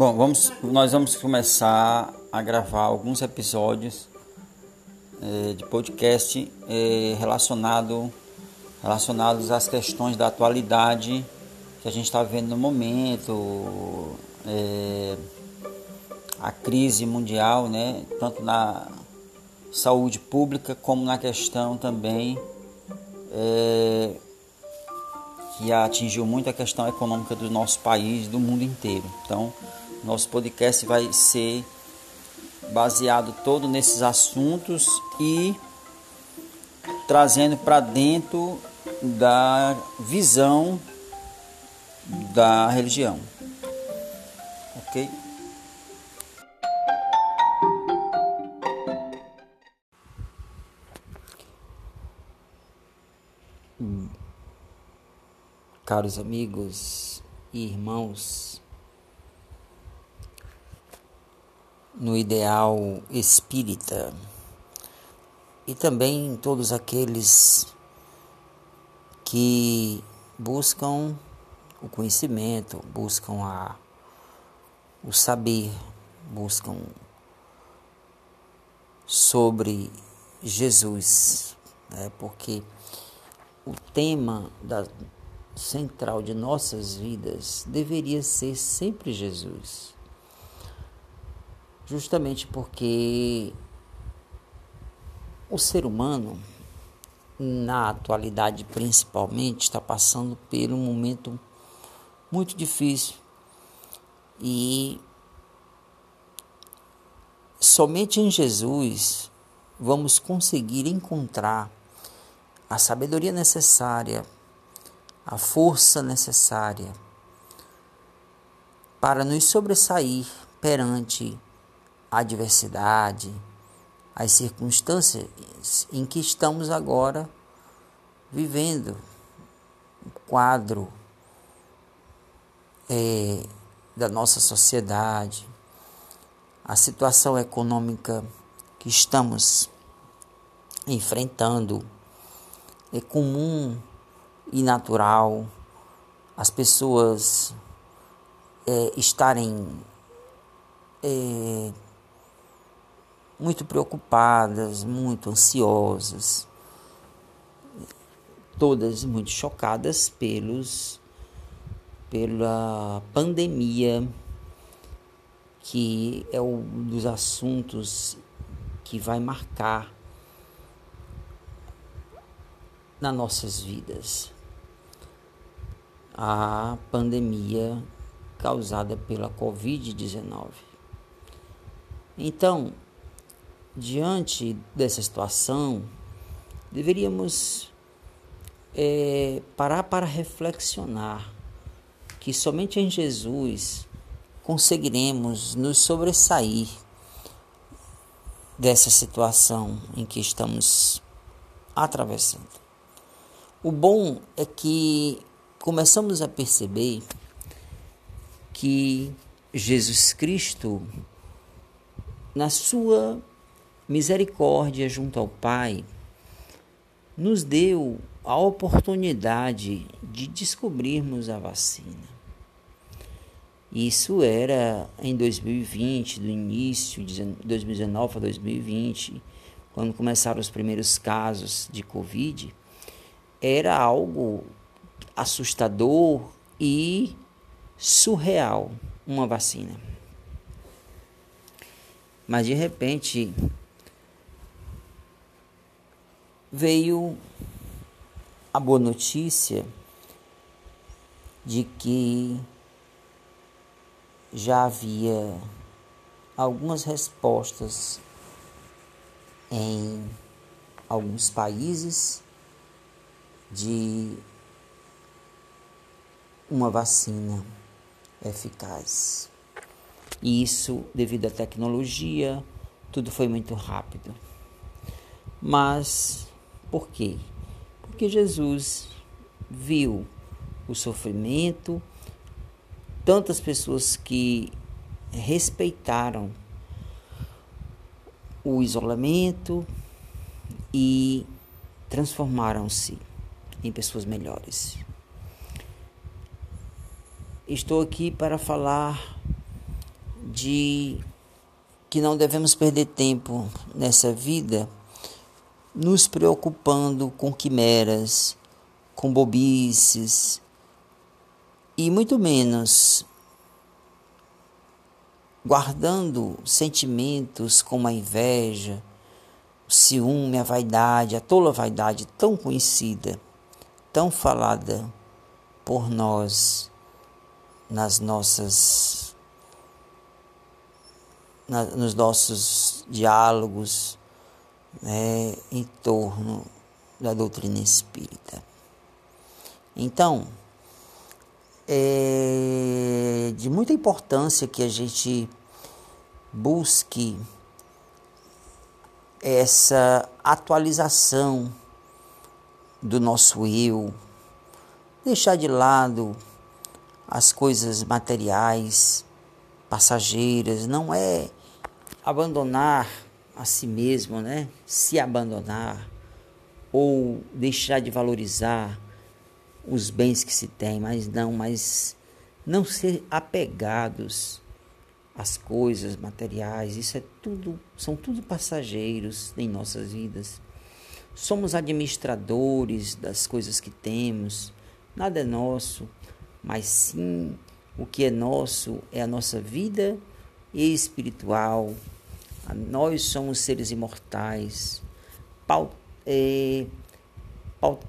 Bom, vamos, nós vamos começar a gravar alguns episódios é, de podcast é, relacionado, relacionados às questões da atualidade que a gente está vivendo no momento, é, a crise mundial, né, tanto na saúde pública como na questão também é, que atingiu muito a questão econômica do nosso país, do mundo inteiro. Então, nosso podcast vai ser baseado todo nesses assuntos e trazendo para dentro da visão da religião. OK? Caros amigos e irmãos, no ideal espírita e também todos aqueles que buscam o conhecimento, buscam a, o saber, buscam sobre Jesus, né? porque o tema da central de nossas vidas deveria ser sempre Jesus justamente porque o ser humano, na atualidade principalmente, está passando por um momento muito difícil. E somente em Jesus vamos conseguir encontrar a sabedoria necessária, a força necessária para nos sobressair perante adversidade, as circunstâncias em que estamos agora vivendo, o quadro é, da nossa sociedade, a situação econômica que estamos enfrentando. É comum e natural as pessoas é, estarem é, muito preocupadas, muito ansiosas, todas muito chocadas pelos pela pandemia que é um dos assuntos que vai marcar nas nossas vidas. A pandemia causada pela Covid-19. Então, diante dessa situação, deveríamos é, parar para reflexionar que somente em Jesus conseguiremos nos sobressair dessa situação em que estamos atravessando. O bom é que começamos a perceber que Jesus Cristo, na sua misericórdia junto ao Pai, nos deu a oportunidade de descobrirmos a vacina. Isso era em 2020, do início de 2019 a 2020, quando começaram os primeiros casos de Covid, era algo assustador e surreal uma vacina. Mas de repente veio a boa notícia de que já havia algumas respostas em alguns países de uma vacina eficaz. E isso devido à tecnologia, tudo foi muito rápido. Mas por quê? Porque Jesus viu o sofrimento, tantas pessoas que respeitaram o isolamento e transformaram-se em pessoas melhores. Estou aqui para falar de que não devemos perder tempo nessa vida nos preocupando com quimeras, com bobices e muito menos guardando sentimentos como a inveja, o ciúme, a vaidade, a tola vaidade tão conhecida, tão falada por nós nas nossas na, nos nossos diálogos né, em torno da doutrina espírita. Então, é de muita importância que a gente busque essa atualização do nosso eu, deixar de lado as coisas materiais, passageiras, não é abandonar a si mesmo, né? Se abandonar ou deixar de valorizar os bens que se tem, mas não, mas não ser apegados às coisas materiais, isso é tudo, são tudo passageiros em nossas vidas. Somos administradores das coisas que temos, nada é nosso, mas sim o que é nosso é a nossa vida espiritual. Nós somos seres imortais. É, paut,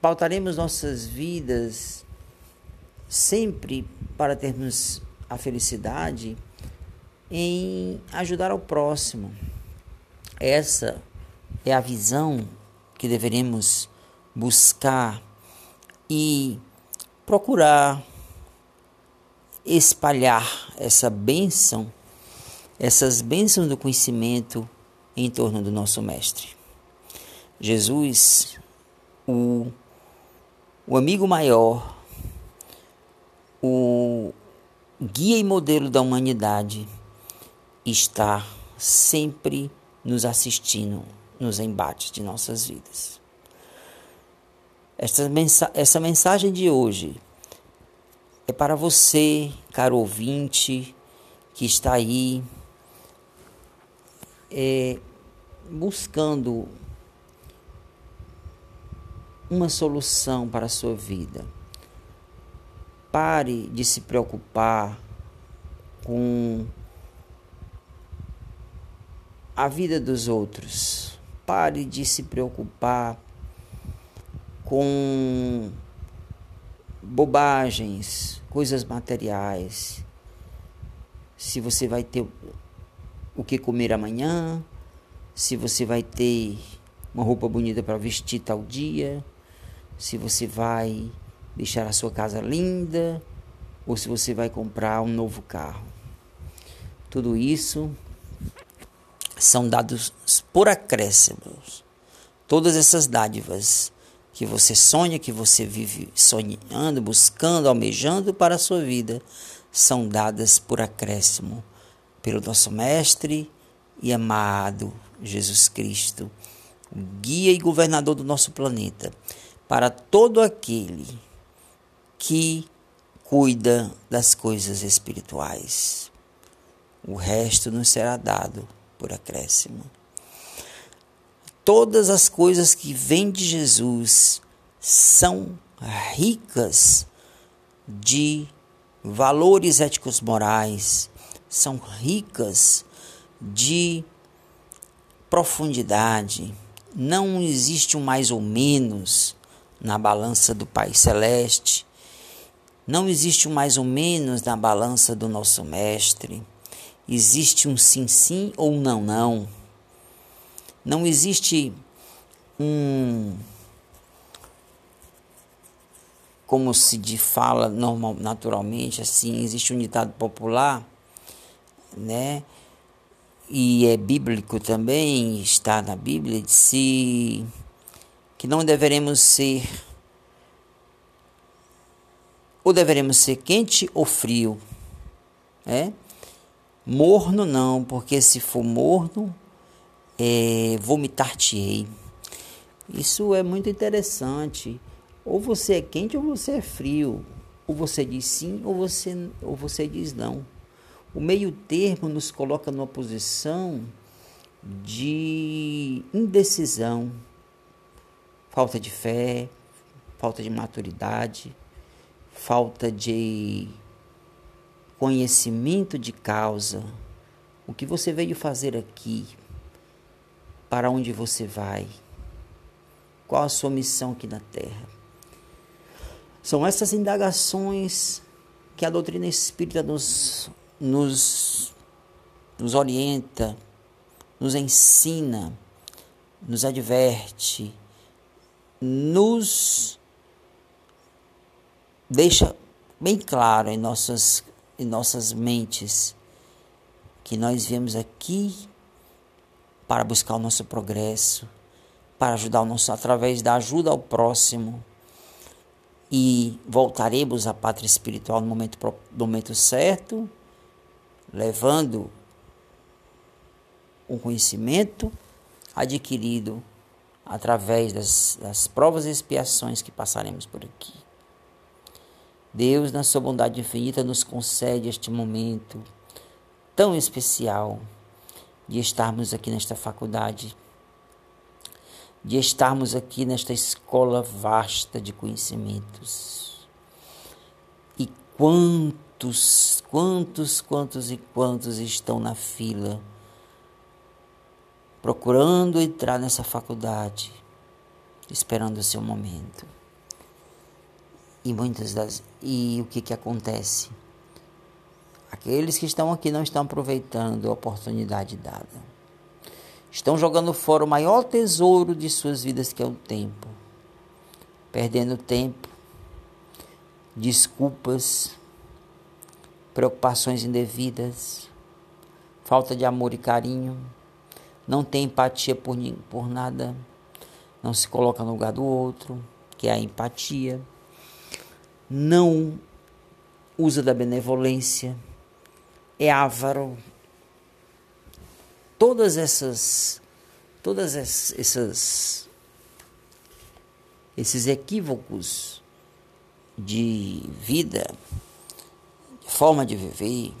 pautaremos nossas vidas sempre para termos a felicidade em ajudar ao próximo. Essa é a visão que deveremos buscar e procurar espalhar essa bênção, essas bênçãos do conhecimento em torno do nosso Mestre. Jesus, o o amigo maior, o guia e modelo da humanidade, está sempre nos assistindo nos embates de nossas vidas. Essa, mensa essa mensagem de hoje é para você, caro ouvinte, que está aí é, buscando uma solução para a sua vida. Pare de se preocupar com a vida dos outros. Pare de se preocupar com bobagens, coisas materiais. Se você vai ter o que comer amanhã, se você vai ter uma roupa bonita para vestir tal dia se você vai deixar a sua casa linda ou se você vai comprar um novo carro. Tudo isso são dados por acréscimos. Todas essas dádivas que você sonha, que você vive sonhando, buscando, almejando para a sua vida, são dadas por acréscimo pelo nosso Mestre e amado Jesus Cristo, guia e governador do nosso planeta para todo aquele que cuida das coisas espirituais. O resto nos será dado por acréscimo. Todas as coisas que vêm de Jesus são ricas de valores éticos morais, são ricas de profundidade. Não existe um mais ou menos, na balança do Pai Celeste. Não existe um mais ou menos na balança do nosso Mestre. Existe um sim, sim ou não, não. Não existe um. Como se fala normal, naturalmente, assim, existe um ditado popular, né? E é bíblico também, está na Bíblia, de se que não deveremos ser ou deveremos ser quente ou frio, é? Morno não, porque se for morno, é, vomitar-te-ei. Isso é muito interessante. Ou você é quente ou você é frio. Ou você diz sim ou você, ou você diz não. O meio termo nos coloca numa posição de indecisão, falta de fé, falta de maturidade, falta de conhecimento de causa. O que você veio fazer aqui? Para onde você vai? Qual a sua missão aqui na Terra? São essas indagações que a doutrina espírita nos, nos, nos orienta, nos ensina, nos adverte, nos deixa bem claro em nossas, em nossas mentes que nós viemos aqui para buscar o nosso progresso, para ajudar o nosso através da ajuda ao próximo. E voltaremos à pátria espiritual no momento, no momento certo, levando o conhecimento adquirido através das, das provas e expiações que passaremos por aqui. Deus, na sua bondade infinita, nos concede este momento tão especial de estarmos aqui nesta faculdade, de estarmos aqui nesta escola vasta de conhecimentos. E quantos, quantos, quantos e quantos estão na fila procurando entrar nessa faculdade, esperando o seu momento. E muitas das e o que que acontece? Aqueles que estão aqui não estão aproveitando a oportunidade dada. Estão jogando fora o maior tesouro de suas vidas, que é o tempo. Perdendo tempo, desculpas, preocupações indevidas, falta de amor e carinho não tem empatia por, por nada, não se coloca no lugar do outro, que é a empatia, não usa da benevolência, é avaro. Todas essas, todas essas, esses equívocos de vida, forma de viver,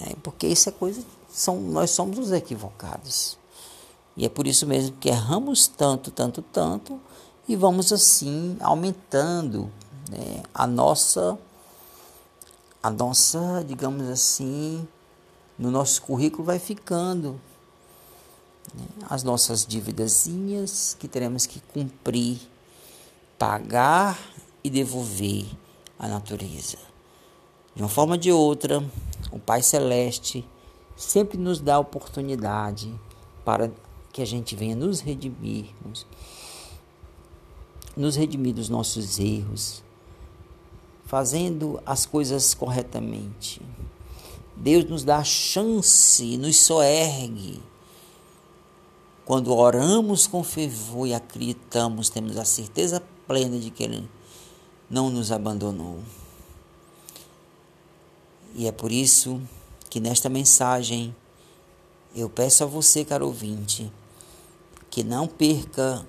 né? porque isso é coisa são, nós somos os equivocados. E é por isso mesmo que erramos tanto, tanto, tanto, e vamos assim aumentando né, a nossa, a nossa, digamos assim, no nosso currículo vai ficando né, as nossas dívidazinhas que teremos que cumprir, pagar e devolver à natureza. De uma forma ou de outra, o Pai Celeste sempre nos dá oportunidade para que a gente venha nos redimirmos, nos redimir dos nossos erros, fazendo as coisas corretamente. Deus nos dá a chance, nos soergue. Quando oramos com fervor e acreditamos, temos a certeza plena de que Ele não nos abandonou. E é por isso que nesta mensagem eu peço a você, caro ouvinte, que não perca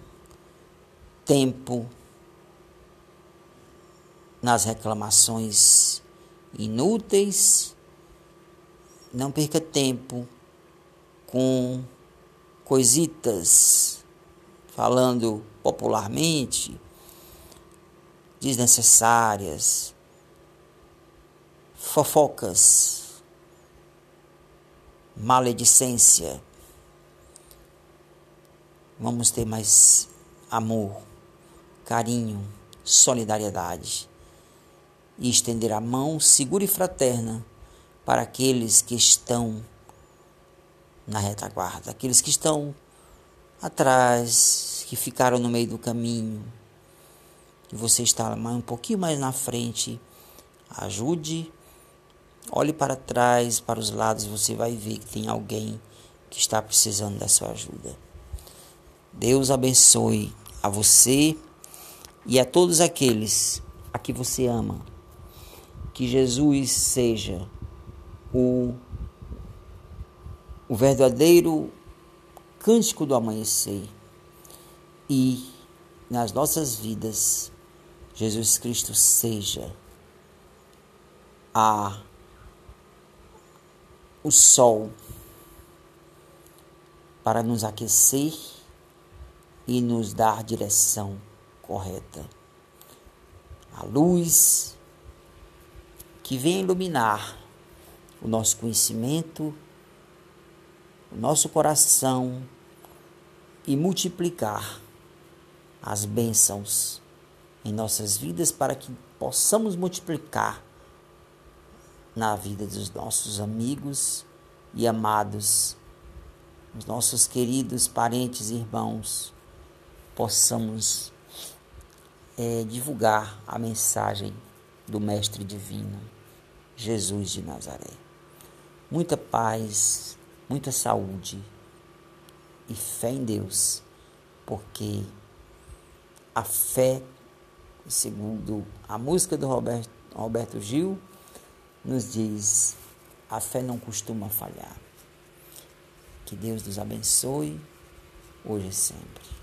tempo nas reclamações inúteis, não perca tempo com coisitas, falando popularmente, desnecessárias, fofocas maledicência. Vamos ter mais amor, carinho, solidariedade e estender a mão segura e fraterna para aqueles que estão na retaguarda, aqueles que estão atrás, que ficaram no meio do caminho, que você está um pouquinho mais na frente, ajude Olhe para trás, para os lados, você vai ver que tem alguém que está precisando da sua ajuda. Deus abençoe a você e a todos aqueles a que você ama. Que Jesus seja o, o verdadeiro cântico do amanhecer e nas nossas vidas Jesus Cristo seja a o sol para nos aquecer e nos dar direção correta. A luz que vem iluminar o nosso conhecimento, o nosso coração e multiplicar as bênçãos em nossas vidas para que possamos multiplicar na vida dos nossos amigos e amados, os nossos queridos parentes e irmãos, possamos é, divulgar a mensagem do Mestre Divino, Jesus de Nazaré. Muita paz, muita saúde e fé em Deus, porque a fé, segundo a música do Roberto, Roberto Gil, nos diz: a fé não costuma falhar. Que Deus nos abençoe hoje e sempre.